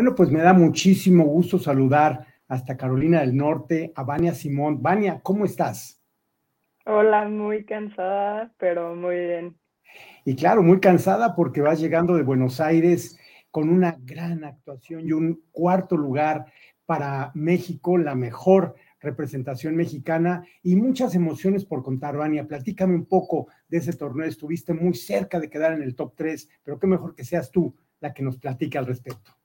Bueno, pues me da muchísimo gusto saludar hasta Carolina del Norte a Vania Simón. Vania, ¿cómo estás? Hola, muy cansada, pero muy bien. Y claro, muy cansada porque vas llegando de Buenos Aires con una gran actuación y un cuarto lugar para México, la mejor representación mexicana y muchas emociones por contar, Vania. Platícame un poco de ese torneo. Estuviste muy cerca de quedar en el top 3, pero qué mejor que seas tú la que nos platique al respecto.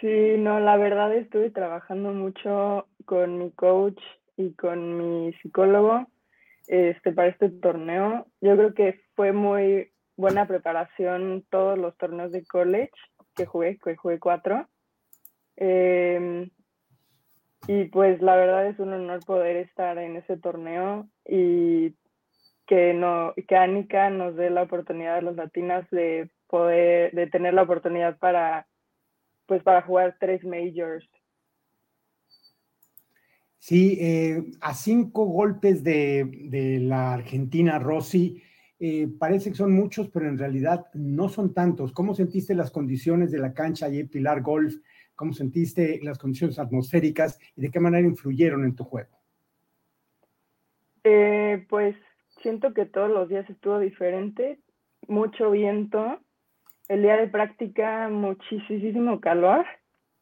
Sí, no, la verdad estuve trabajando mucho con mi coach y con mi psicólogo este, para este torneo. Yo creo que fue muy buena preparación todos los torneos de college que jugué, que jugué cuatro. Em, y pues la verdad es un honor poder estar en ese torneo y que, no, que nos dé la oportunidad a los latinas de poder, de tener la oportunidad para pues para jugar tres majors. Sí, eh, a cinco golpes de, la Argentina, Rossi, eh, parece que son muchos, pero en realidad no son tantos. ¿Cómo sentiste las condiciones de la cancha y Pilar Golf? ¿Cómo sentiste las condiciones atmosféricas y de qué manera influyeron en tu juego? Eh, pues siento que todos los días estuvo diferente, mucho viento, el día de práctica muchísimo calor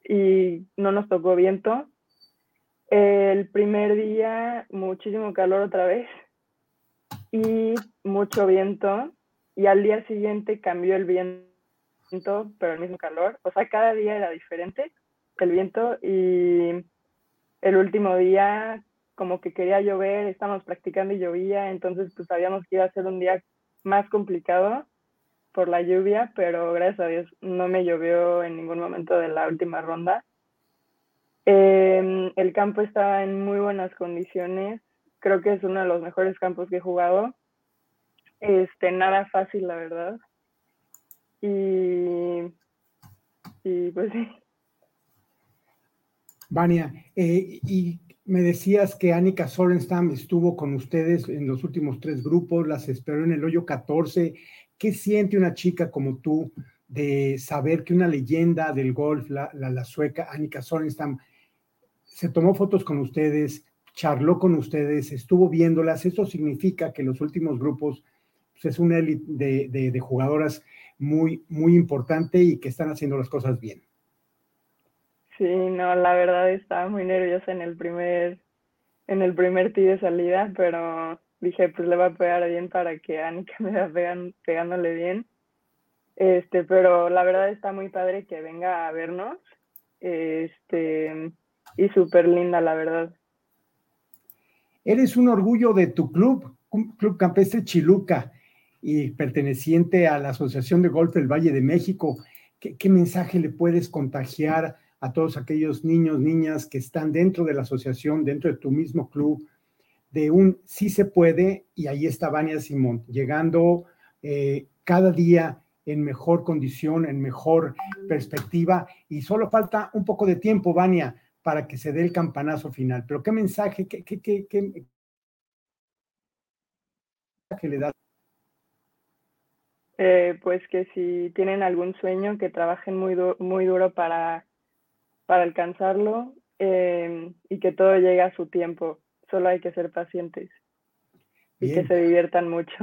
y no nos tocó viento. El primer día muchísimo calor otra vez y mucho viento y al día siguiente cambió el viento, pero el mismo calor. O sea, cada día era diferente el viento y el último día como que quería llover, estábamos practicando y llovía, entonces pues sabíamos que iba a ser un día más complicado por la lluvia, pero gracias a Dios no me llovió en ningún momento de la última ronda. Em, el campo estaba en muy buenas condiciones. Creo que es uno de los mejores campos que he jugado. Este, nada fácil, la verdad. Y, y pues sí. Vania, eh, y me decías que Annika Sorenstam estuvo con ustedes en los últimos tres grupos, las esperó en el hoyo 14. ¿Qué siente una chica como tú de saber que una leyenda del golf, la, sueca Annika Sorenstam, se tomó fotos con ustedes, charló con ustedes, estuvo viéndolas? Esto significa que los últimos grupos pues, es una élite de, de, jugadoras muy, muy importante y que están haciendo las cosas bien. Sí, no, la verdad estaba muy nerviosa en el primer, en el primer tee de salida, pero dije, pues le va a pegar bien para que Anika me vea pegándole bien. Este, pero la verdad está muy padre que venga a vernos. Este, y súper linda, la verdad. Eres un orgullo de tu club, Club Campestre Chiluca, y perteneciente a la Asociación de Golf del Valle de México. ¿Qué, ¿Qué, mensaje le puedes contagiar a todos aquellos niños, niñas que están dentro de la asociación, dentro de tu mismo club, de un sí se puede, y ahí está Vania Simón, llegando eh, cada día en mejor condición, en mejor perspectiva, y solo falta un poco de tiempo, Vania, para que se dé el campanazo final. Pero ¿qué mensaje, qué, qué, qué, qué le das? Eh, pues que si tienen algún sueño, que trabajen muy, muy duro para, para alcanzarlo eh, y que todo llegue a su tiempo solo hay que ser pacientes y que se diviertan mucho.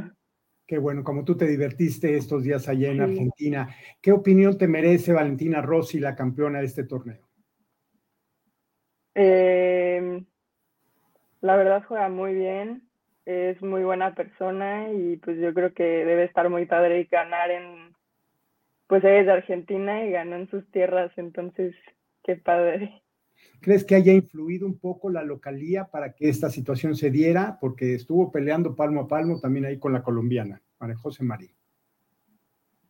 Qué bueno, como tú te divertiste estos días allá en Argentina, ¿qué opinión te merece Valentina Rossi, la campeona de este torneo? Em, la verdad juega muy bien, es muy buena persona y pues yo creo que debe estar muy padre y ganar en, pues ella es de Argentina y ganó en sus tierras, entonces qué padre. ¿Crees que haya influido un poco la localía para que esta situación se diera? Porque estuvo peleando palmo a palmo también ahí con la colombiana, María José María.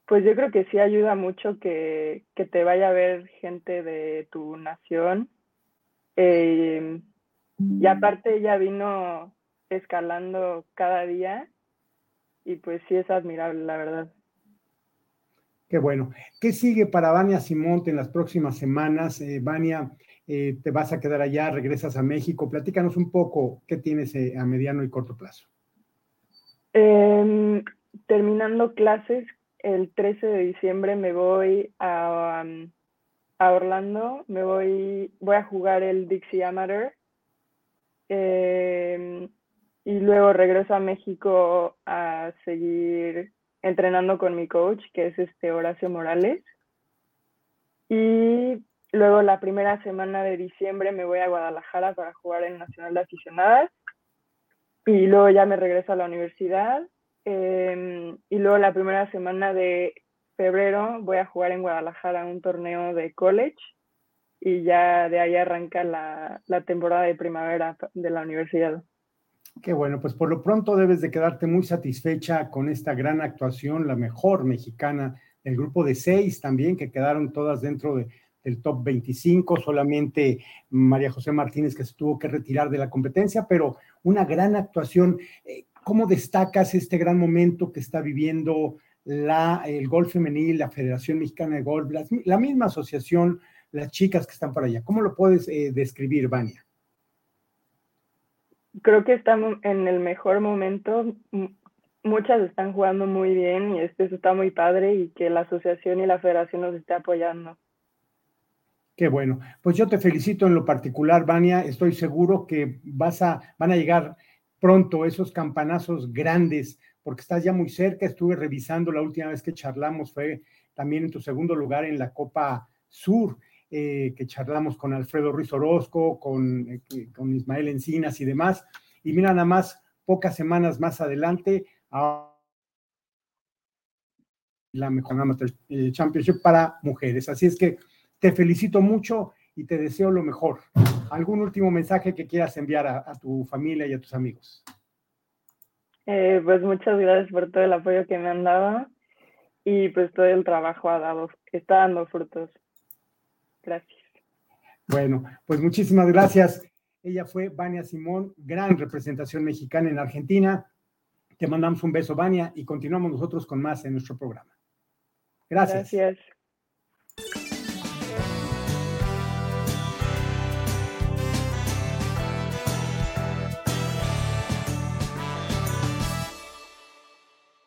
Pues yo creo que sí ayuda mucho que, te vaya a ver gente de tu nación. Eh, y aparte ella vino escalando cada día y pues sí es admirable, la verdad. Qué bueno. ¿Qué sigue para Vania Simonte en las próximas semanas? Eh, Vania, eh, te vas a quedar allá, regresas a México. Platícanos un poco qué tienes eh, a mediano y corto plazo. Em, terminando clases, el 13 de diciembre me voy a, a Orlando, me voy, voy a jugar el Dixie Amateur. Em, y luego regreso a México a seguir entrenando con mi coach, que es este Horacio Morales. Y luego la primera semana de diciembre me voy a Guadalajara para jugar en Nacional de Aficionadas. Y luego ya me regreso a la universidad. Em, y luego la primera semana de febrero voy a jugar en Guadalajara un torneo de college. Y ya de ahí arranca la, la temporada de primavera de la universidad. Qué bueno, pues por lo pronto debes de quedarte muy satisfecha con esta gran actuación, la mejor mexicana del grupo de seis también, que quedaron todas dentro de, del top 25, solamente María José Martínez que se tuvo que retirar de la competencia, pero una gran actuación. Eh, ¿Cómo destacas este gran momento que está viviendo la, el golf femenil, la Federación Mexicana de Golf, la, misma asociación, las chicas que están por allá? ¿Cómo lo puedes eh, describir, Vania? creo que estamos en el mejor momento. Muchas están jugando muy bien y eso está muy padre y que la asociación y la federación nos esté apoyando. Qué bueno. Pues yo te felicito en lo particular, Vania. Estoy seguro que vas a, van a llegar pronto esos campanazos grandes, porque estás ya muy cerca. Estuve revisando la última vez que charlamos, fue también en tu segundo lugar en la Copa Sur. Eh, que charlamos con Alfredo Ruiz Orozco, con, eh, con, Ismael Encinas y demás. Y mira, nada más, pocas semanas más adelante, la mejor eh, Championship para mujeres. Así es que te felicito mucho y te deseo lo mejor. ¿Algún último mensaje que quieras enviar a, tu familia y a tus amigos? pues muchas gracias por todo el apoyo que me han dado y pues todo el trabajo ha dado, está dando frutos. Gracias. Bueno, pues muchísimas gracias. Ella fue Vania Simón, gran representación mexicana en Argentina. Te mandamos un beso, Vania, y continuamos nosotros con más en nuestro programa. Gracias. Gracias.